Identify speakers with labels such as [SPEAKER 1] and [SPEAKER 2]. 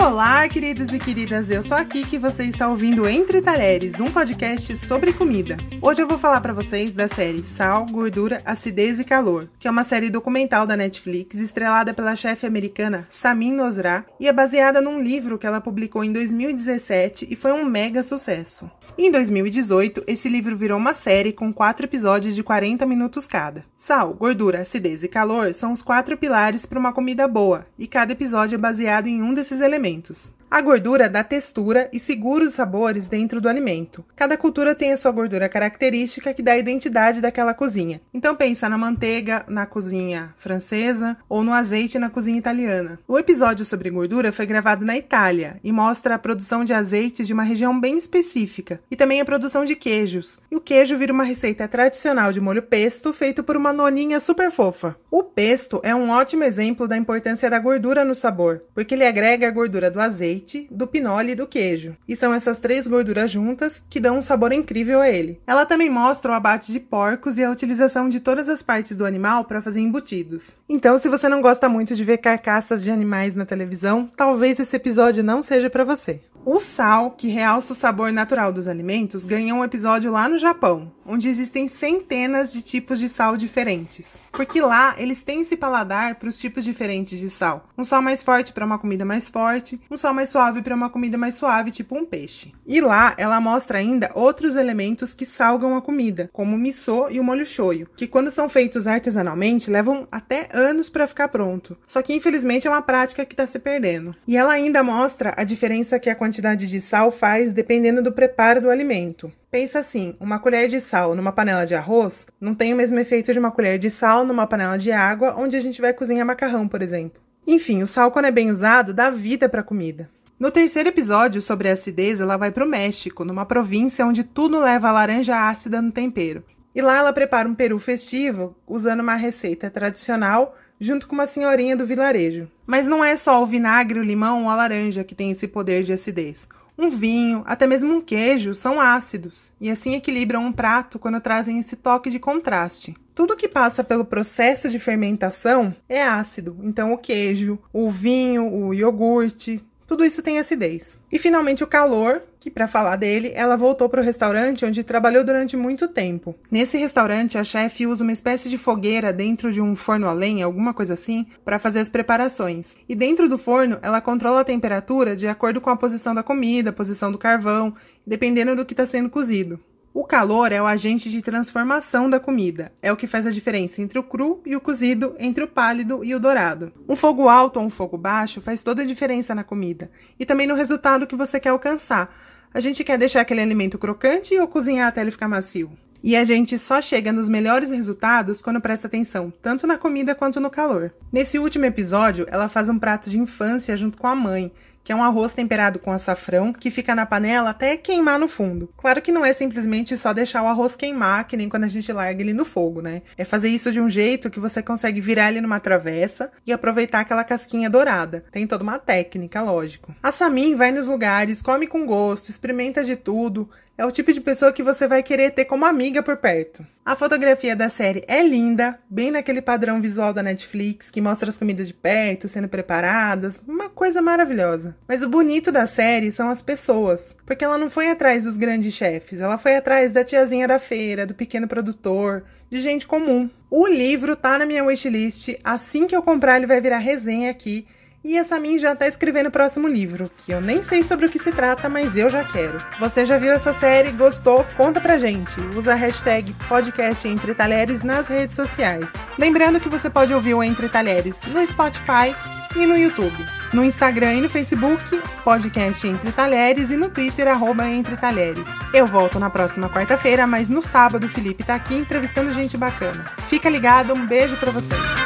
[SPEAKER 1] Olá, queridos e queridas, eu sou a Kiki e você está ouvindo Entre Talheres, um podcast sobre comida. Hoje eu vou falar para vocês da série Sal, Gordura, Acidez e Calor, que é uma série documental da Netflix estrelada pela chefe americana Samin Nosrat e é baseada num livro que ela publicou em 2017 e foi um mega sucesso. Em 2018, esse livro virou uma série com quatro episódios de 40 minutos cada. Sal, gordura, acidez e calor são os quatro pilares para uma comida boa, e cada episódio é baseado em um desses elementos momentos. A gordura dá textura e segura os sabores dentro do alimento. Cada cultura tem a sua gordura característica que dá a identidade daquela cozinha. Então pensa na manteiga na cozinha francesa ou no azeite na cozinha italiana. O episódio sobre gordura foi gravado na Itália e mostra a produção de azeite de uma região bem específica e também a produção de queijos. E o queijo vira uma receita tradicional de molho pesto feito por uma noninha super fofa. O pesto é um ótimo exemplo da importância da gordura no sabor, porque ele agrega a gordura do azeite leite, do pinole e do queijo. E são essas três gorduras juntas que dão um sabor incrível a ele. Ela também mostra o abate de porcos e a utilização de todas as partes do animal para fazer embutidos. Então, se você não gosta muito de ver carcaças de animais na televisão, talvez esse episódio não seja para você. O sal, que realça o sabor natural dos alimentos, ganhou um episódio lá no Japão, onde existem centenas de tipos de sal diferentes. Porque lá eles têm esse paladar para os tipos diferentes de sal. Um sal mais forte para uma comida mais forte, um sal mais suave para uma comida mais suave, tipo um peixe. E lá ela mostra ainda outros elementos que salgam a comida, como o miso e o molho shoyu, que quando são feitos artesanalmente levam até anos para ficar pronto. Só que infelizmente é uma prática que está se perdendo. E ela ainda mostra a diferença que a quantidade de sal faz dependendo do preparo do alimento. Pensa assim, uma colher de sal numa panela de arroz não tem o mesmo efeito de uma colher de sal numa panela de água onde a gente vai cozinhar macarrão, por exemplo. Enfim, o sal quando é bem usado dá vida para a comida. No terceiro episódio sobre a acidez, ela vai para o México, numa província onde tudo leva a laranja ácida no tempero. E lá ela prepara um peru festivo usando uma receita tradicional junto com uma senhorinha do vilarejo. Mas não é só o vinagre, o limão ou a laranja que tem esse poder de acidez. Um vinho, até mesmo um queijo, são ácidos e assim equilibram um prato quando trazem esse toque de contraste. Tudo que passa pelo processo de fermentação é ácido, então o queijo, o vinho, o iogurte, tudo isso tem acidez. E finalmente o calor, que para falar dele, ela voltou para o restaurante onde trabalhou durante muito tempo. Nesse restaurante, a chefe usa uma espécie de fogueira dentro de um forno a lenha, alguma coisa assim, para fazer as preparações. E dentro do forno, ela controla a temperatura de acordo com a posição da comida, a posição do carvão, dependendo do que está sendo cozido. O calor é o agente de transformação da comida. É o que faz a diferença entre o cru e o cozido, entre o pálido e o dourado. Um fogo alto ou um fogo baixo faz toda a diferença na comida e também no resultado que você quer alcançar. A gente quer deixar aquele alimento crocante ou cozinhar até ele ficar macio? E a gente só chega nos melhores resultados quando presta atenção, tanto na comida quanto no calor. Nesse último episódio, ela faz um prato de infância junto com a mãe, que é um arroz temperado com açafrão que fica na panela até queimar no fundo. Claro que não é simplesmente só deixar o arroz queimar, que nem quando a gente larga ele no fogo, né? É fazer isso de um jeito que você consegue virar ele numa travessa e aproveitar aquela casquinha dourada. Tem toda uma técnica, lógico. A Samin vai nos lugares, come com gosto, experimenta de tudo, é o tipo de pessoa que você vai querer ter como amiga por perto. A fotografia da série é linda, bem naquele padrão visual da Netflix, que mostra as comidas de perto, sendo preparadas, uma coisa maravilhosa. Mas o bonito da série são as pessoas, porque ela não foi atrás dos grandes chefes, ela foi atrás da tiazinha da feira, do pequeno produtor, de gente comum. O livro tá na minha wishlist, assim que eu comprar ele vai virar resenha aqui e a Samin já tá escrevendo o próximo livro, que eu nem sei sobre o que se trata, mas eu já quero. Você já viu essa série? Gostou? Conta pra gente. Usa a hashtag podcast Entre Talheres nas redes sociais. Lembrando que você pode ouvir o Entre Talheres no Spotify e no YouTube. No Instagram e no Facebook, podcast Entre Talheres e no Twitter, arroba Entre Talheres. Eu volto na próxima quarta-feira, mas no sábado o Felipe tá aqui entrevistando gente bacana. Fica ligado, um beijo para vocês.